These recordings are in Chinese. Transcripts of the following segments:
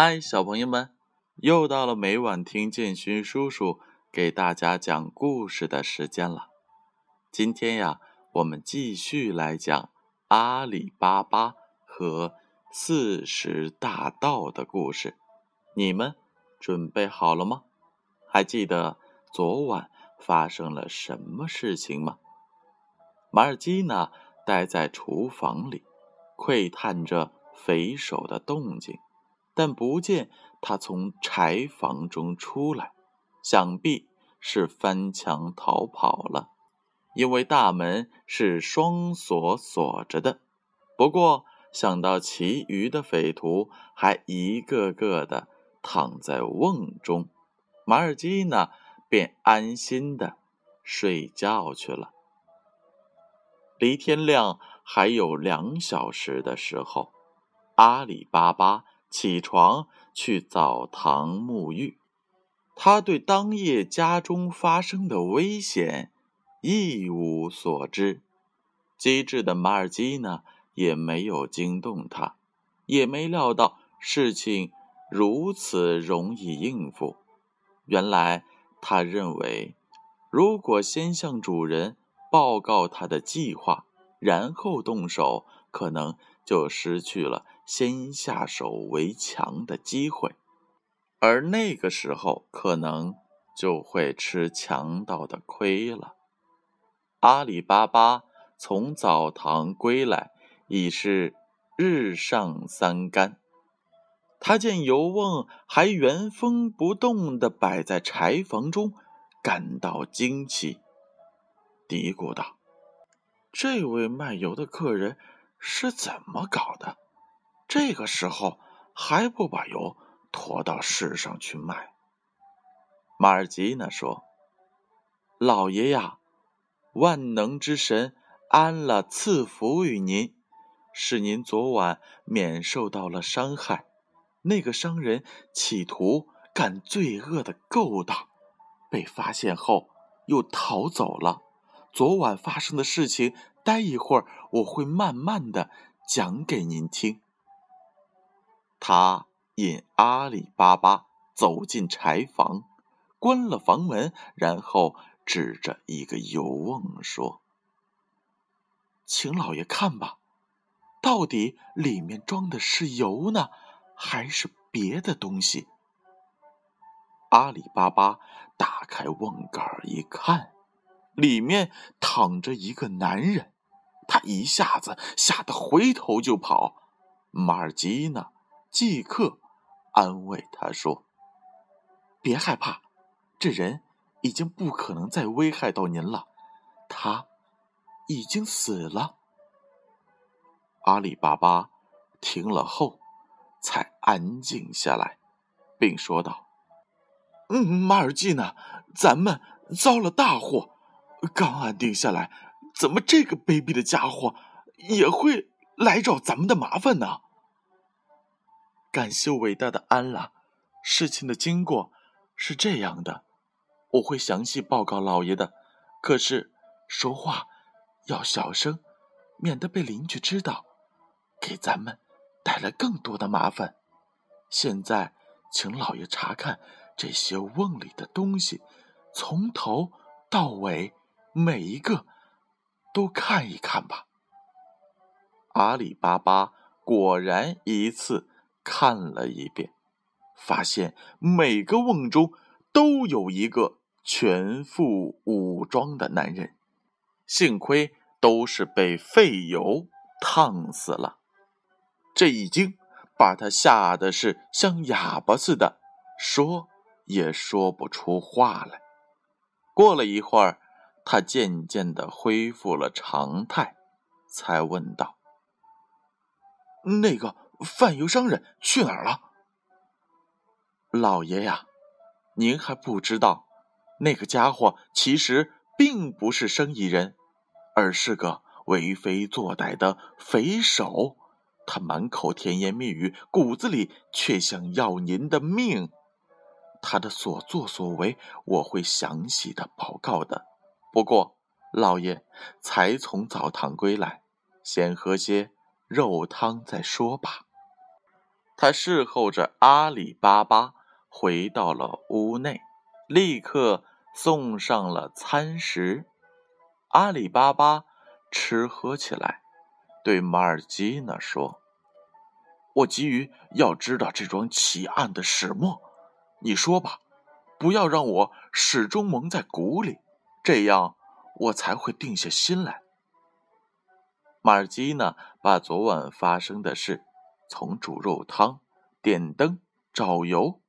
嗨，小朋友们，又到了每晚听建勋叔叔给大家讲故事的时间了。今天呀，我们继续来讲阿里巴巴和四十大盗的故事。你们准备好了吗？还记得昨晚发生了什么事情吗？马尔基呢，待在厨房里，窥探着匪首的动静。但不见他从柴房中出来，想必是翻墙逃跑了，因为大门是双锁锁着的。不过想到其余的匪徒还一个个的躺在瓮中，马尔基呢便安心的睡觉去了。离天亮还有两小时的时候，阿里巴巴。起床去澡堂沐浴，他对当夜家中发生的危险一无所知。机智的马尔基呢，也没有惊动他，也没料到事情如此容易应付。原来他认为，如果先向主人报告他的计划，然后动手，可能就失去了。先下手为强的机会，而那个时候可能就会吃强盗的亏了。阿里巴巴从澡堂归来，已是日上三竿。他见油瓮还原封不动地摆在柴房中，感到惊奇，嘀咕道：“这位卖油的客人是怎么搞的？”这个时候还不把油驮到市上去卖？马尔吉呢说：“老爷呀，万能之神安了赐福于您，使您昨晚免受到了伤害。那个商人企图干罪恶的勾当，被发现后又逃走了。昨晚发生的事情，待一会儿我会慢慢的讲给您听。”他引阿里巴巴走进柴房，关了房门，然后指着一个油瓮说：“请老爷看吧，到底里面装的是油呢，还是别的东西？”阿里巴巴打开瓮盖一看，里面躺着一个男人，他一下子吓得回头就跑。马尔基呢？即刻安慰他说：“别害怕，这人已经不可能再危害到您了，他已经死了。”阿里巴巴听了后才安静下来，并说道：“嗯，马尔济呢？咱们遭了大祸，刚安定下来，怎么这个卑鄙的家伙也会来找咱们的麻烦呢？”感谢伟大的安拉，事情的经过是这样的，我会详细报告老爷的。可是说话要小声，免得被邻居知道，给咱们带来更多的麻烦。现在，请老爷查看这些瓮里的东西，从头到尾每一个都看一看吧。阿里巴巴果然一次。看了一遍，发现每个瓮中都有一个全副武装的男人，幸亏都是被废油烫死了。这已经把他吓得是像哑巴似的，说也说不出话来。过了一会儿，他渐渐的恢复了常态，才问道：“那个？”贩油商人去哪儿了？老爷呀，您还不知道，那个家伙其实并不是生意人，而是个为非作歹的匪首。他满口甜言蜜语，骨子里却想要您的命。他的所作所为，我会详细的报告的。不过，老爷才从澡堂归来，先喝些肉汤再说吧。他侍候着阿里巴巴回到了屋内，立刻送上了餐食。阿里巴巴吃喝起来，对马尔基呢说：“我急于要知道这桩奇案的始末，你说吧，不要让我始终蒙在鼓里，这样我才会定下心来。”马尔基呢，把昨晚发生的事。从煮肉汤、点灯、找油，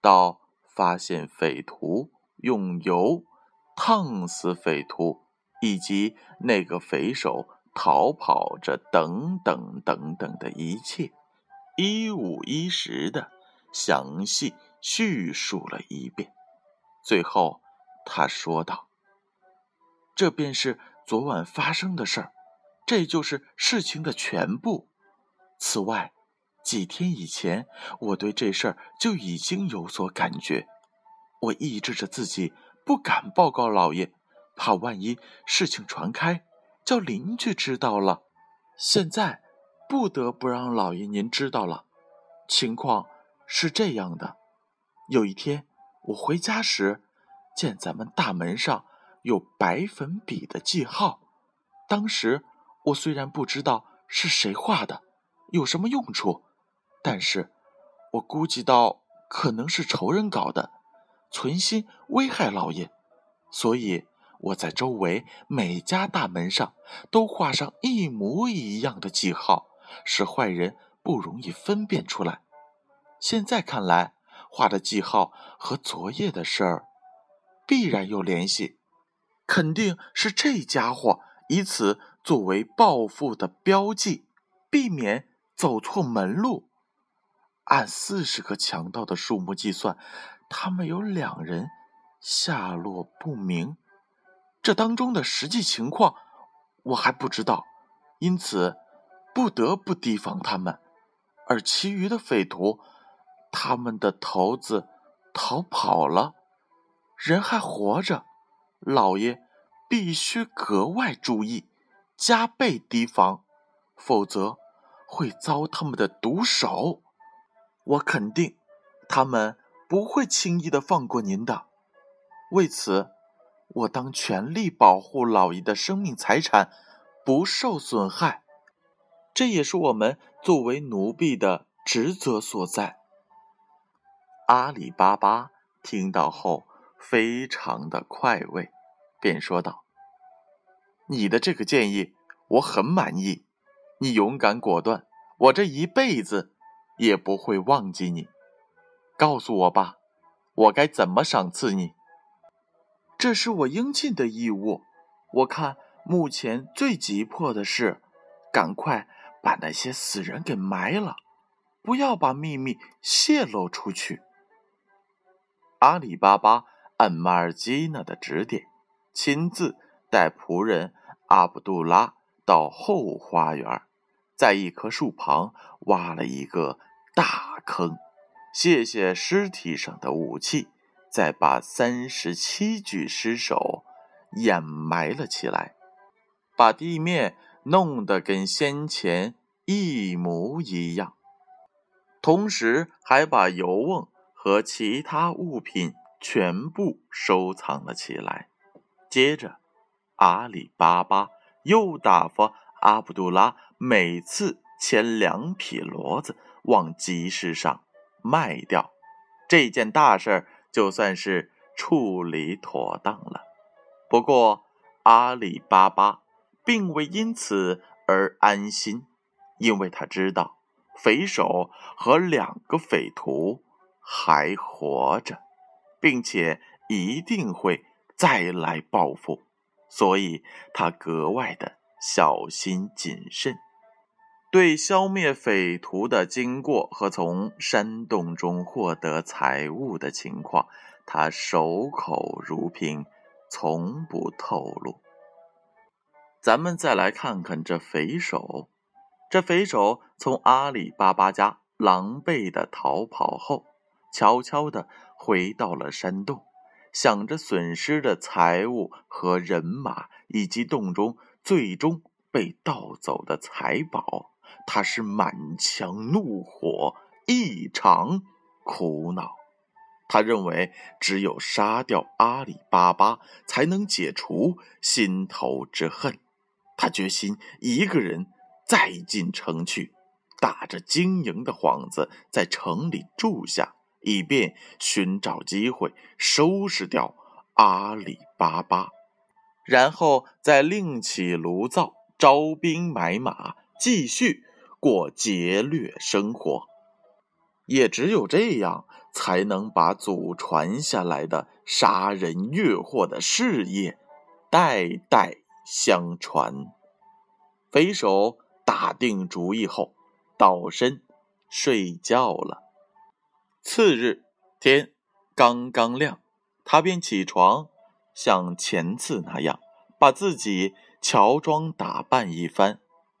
到发现匪徒、用油烫死匪徒，以及那个匪首逃跑着等等等等的一切，一五一十的详细叙述了一遍。最后，他说道：“这便是昨晚发生的事儿，这就是事情的全部。此外。”几天以前，我对这事儿就已经有所感觉，我抑制着自己不敢报告老爷，怕万一事情传开，叫邻居知道了。现在不得不让老爷您知道了。情况是这样的：有一天我回家时，见咱们大门上有白粉笔的记号。当时我虽然不知道是谁画的，有什么用处。但是，我估计到可能是仇人搞的，存心危害老爷，所以我在周围每家大门上都画上一模一样的记号，使坏人不容易分辨出来。现在看来，画的记号和昨夜的事儿必然有联系，肯定是这家伙以此作为报复的标记，避免走错门路。按四十个强盗的数目计算，他们有两人下落不明。这当中的实际情况我还不知道，因此不得不提防他们。而其余的匪徒，他们的头子逃跑了，人还活着，老爷必须格外注意，加倍提防，否则会遭他们的毒手。我肯定，他们不会轻易的放过您的。为此，我当全力保护老爷的生命财产不受损害，这也是我们作为奴婢的职责所在。阿里巴巴听到后，非常的快慰，便说道：“你的这个建议我很满意，你勇敢果断，我这一辈子。”也不会忘记你，告诉我吧，我该怎么赏赐你？这是我应尽的义务。我看目前最急迫的是，赶快把那些死人给埋了，不要把秘密泄露出去。阿里巴巴按马尔基娜的指点，亲自带仆人阿卜杜拉到后花园，在一棵树旁挖了一个。大坑，卸卸尸体上的武器，再把三十七具尸首掩埋了起来，把地面弄得跟先前一模一样，同时还把油瓮和其他物品全部收藏了起来。接着，阿里巴巴又打发阿卜杜拉每次牵两匹骡子。往集市上卖掉，这件大事就算是处理妥当了。不过，阿里巴巴并未因此而安心，因为他知道匪首和两个匪徒还活着，并且一定会再来报复，所以他格外的小心谨慎。对消灭匪徒的经过和从山洞中获得财物的情况，他守口如瓶，从不透露。咱们再来看看这匪首。这匪首从阿里巴巴家狼狈的逃跑后，悄悄的回到了山洞，想着损失的财物和人马，以及洞中最终被盗走的财宝。他是满腔怒火，异常苦恼。他认为，只有杀掉阿里巴巴，才能解除心头之恨。他决心一个人再进城去，打着经营的幌子，在城里住下，以便寻找机会收拾掉阿里巴巴，然后再另起炉灶，招兵买马，继续过劫掠生活。也只有这样，才能把祖传下来的杀人越货的事业代代相传。匪首打定主意后，倒身睡觉了。次日天刚刚亮，他便起床，像前次那样，把自己乔装打扮一番，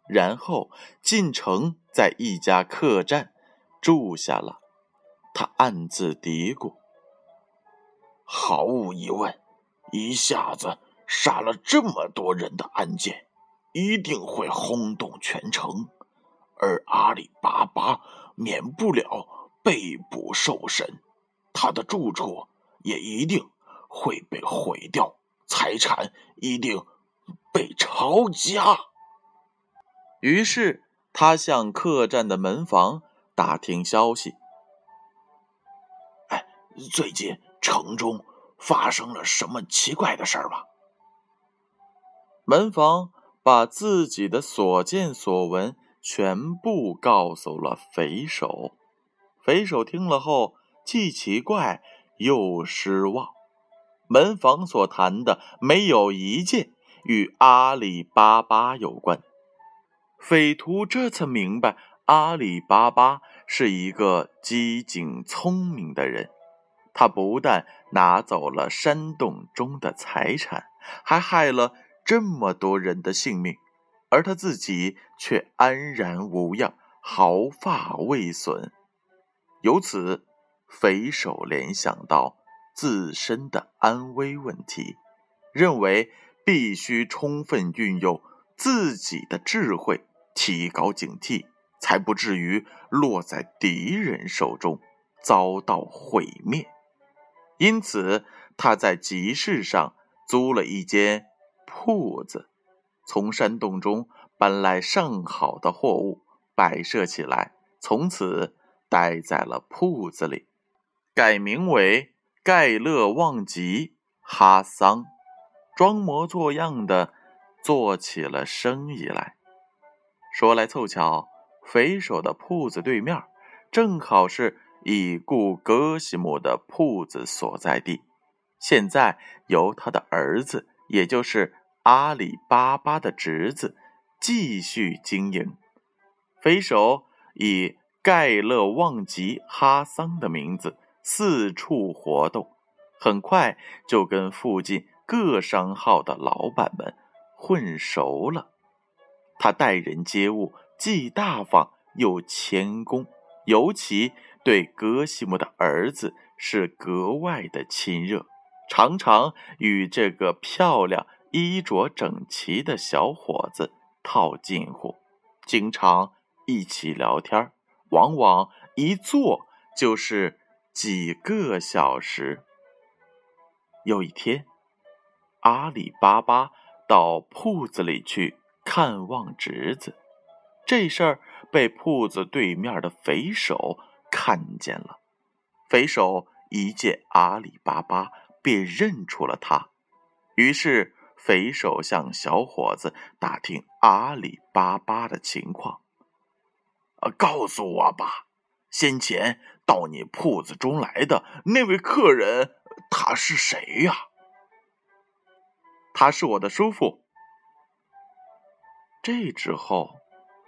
然后进城，在一家客栈。住下了，他暗自嘀咕：“毫无疑问，一下子杀了这么多人的案件，一定会轰动全城，而阿里巴巴免不了被捕受审，他的住处也一定会被毁掉，财产一定被抄家。”于是，他向客栈的门房。打听消息，哎，最近城中发生了什么奇怪的事儿吗？门房把自己的所见所闻全部告诉了匪首。匪首听了后，既奇怪又失望。门房所谈的没有一件与阿里巴巴有关。匪徒这才明白。阿里巴巴是一个机警聪明的人，他不但拿走了山洞中的财产，还害了这么多人的性命，而他自己却安然无恙，毫发未损。由此，匪首联想到自身的安危问题，认为必须充分运用自己的智慧，提高警惕。才不至于落在敌人手中，遭到毁灭。因此，他在集市上租了一间铺子，从山洞中搬来上好的货物，摆设起来，从此待在了铺子里，改名为盖勒旺吉哈桑，装模作样的做起了生意来。说来凑巧。匪首的铺子对面，正好是已故戈西姆的铺子所在地。现在由他的儿子，也就是阿里巴巴的侄子，继续经营。匪首以盖勒旺吉哈桑的名字四处活动，很快就跟附近各商号的老板们混熟了。他待人接物。既大方又谦恭，尤其对格西姆的儿子是格外的亲热，常常与这个漂亮、衣着整齐的小伙子套近乎，经常一起聊天，往往一坐就是几个小时。有一天，阿里巴巴到铺子里去看望侄子。这事儿被铺子对面的匪首看见了，匪首一见阿里巴巴，便认出了他。于是匪首向小伙子打听阿里巴巴的情况。“告诉我吧，先前到你铺子中来的那位客人，他是谁呀？”“他是我的叔父。”这之后。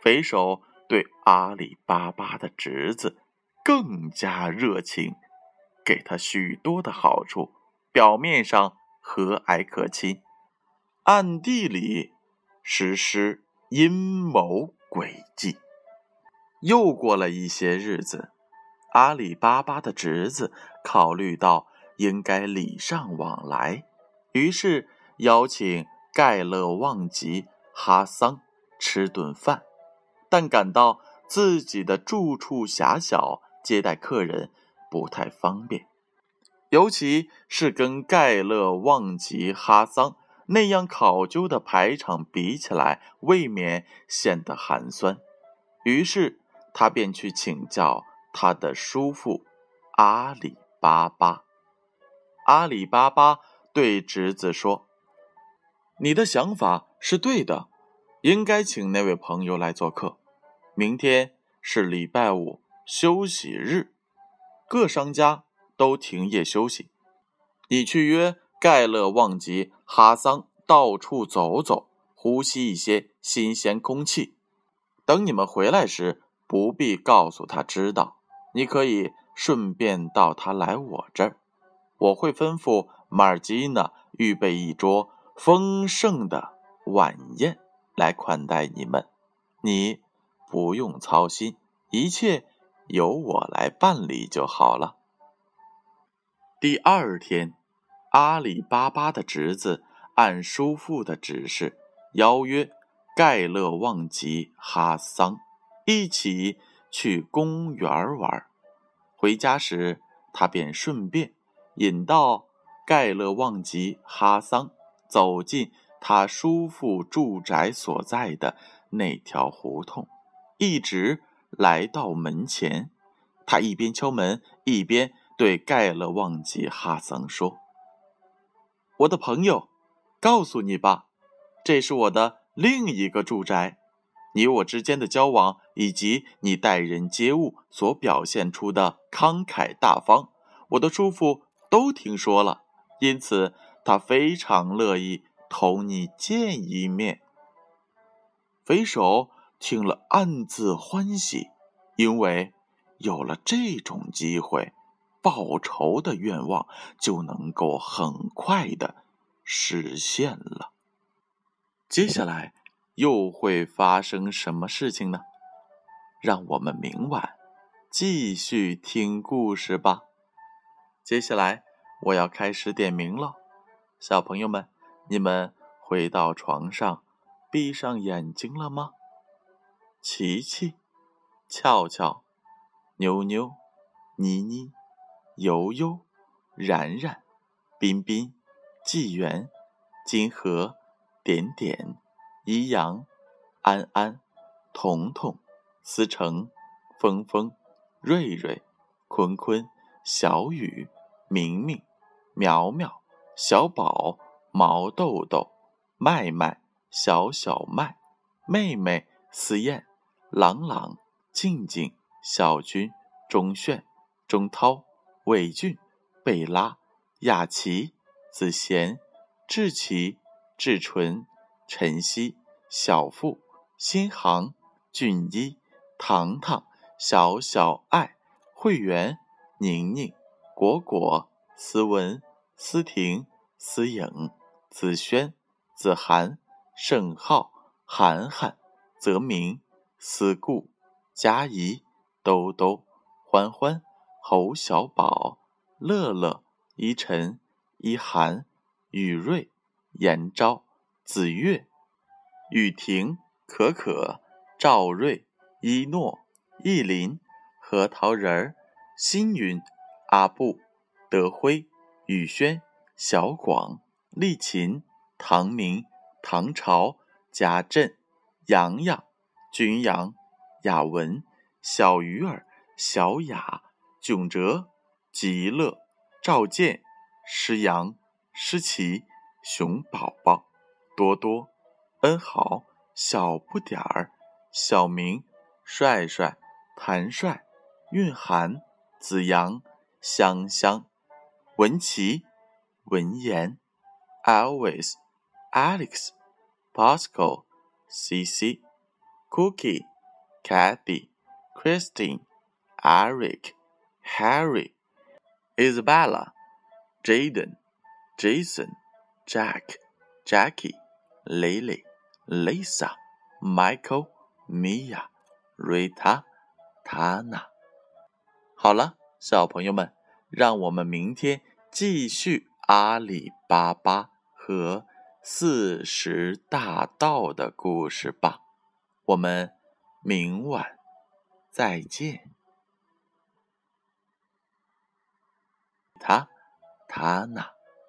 匪首对阿里巴巴的侄子更加热情，给他许多的好处。表面上和蔼可亲，暗地里实施阴谋诡计。又过了一些日子，阿里巴巴的侄子考虑到应该礼尚往来，于是邀请盖勒旺吉哈桑吃顿饭。但感到自己的住处狭小，接待客人不太方便，尤其是跟盖勒旺吉哈桑那样考究的排场比起来，未免显得寒酸。于是他便去请教他的叔父阿里巴巴。阿里巴巴对侄子说：“你的想法是对的，应该请那位朋友来做客。明天是礼拜五，休息日，各商家都停业休息。你去约盖勒旺吉哈桑到处走走，呼吸一些新鲜空气。等你们回来时，不必告诉他知道。你可以顺便到他来我这儿。”我会吩咐马尔基娜预备一桌丰盛的晚宴来款待你们，你不用操心，一切由我来办理就好了。第二天，阿里巴巴的侄子按叔父的指示邀约盖勒旺吉哈桑一起去公园玩。回家时，他便顺便。引到盖勒旺吉哈桑走进他叔父住宅所在的那条胡同，一直来到门前。他一边敲门，一边对盖勒旺吉哈桑说：“我的朋友，告诉你吧，这是我的另一个住宅。你我之间的交往，以及你待人接物所表现出的慷慨大方，我的叔父。”都听说了，因此他非常乐意同你见一面。匪首听了暗自欢喜，因为有了这种机会，报仇的愿望就能够很快的实现了。接下来又会发生什么事情呢？让我们明晚继续听故事吧。接下来我要开始点名了，小朋友们，你们回到床上，闭上眼睛了吗？琪琪、俏俏、妞妞、妮妮、悠悠、然然、彬彬、纪元、金河、点点、一阳、安安、彤彤、思成、峰峰、瑞瑞、坤坤、小雨。明明、苗苗、小宝、毛豆豆、麦麦、小小麦、妹妹、思燕、朗朗、静静、小军、钟炫、钟涛、伟俊、贝拉、雅琪、子贤、志奇、志纯、晨曦、小富、新航、俊一、糖糖、小小爱、会员、宁宁。果果、思文、思婷、思颖、子轩、子涵、盛浩、涵涵、泽明、思顾、佳怡、兜兜、欢欢、侯小宝、乐乐、依晨、依涵、雨瑞、严昭、子月、雨婷、可可、赵瑞、一诺、意林、核桃仁儿、星云。阿布、德辉、宇轩、小广、丽琴、唐明、唐朝、贾振、洋洋、君阳、雅文、小鱼儿、小雅、囧哲、极乐、赵健、诗阳、诗琪、熊宝宝、多多、恩豪、小不点儿、小明、帅帅、谭帅、蕴涵、子阳。香香、文琪、文言、Always、Alex、Pascal、CC、Cookie、Kathy、Christine、Eric、Harry、Isabella、Jaden、Jason、Jack、Jackie、Lily、Lisa、Michael、Mia、Rita、Tana。好了。小朋友们，让我们明天继续阿里巴巴和四十大盗的故事吧。我们明晚再见。他他呢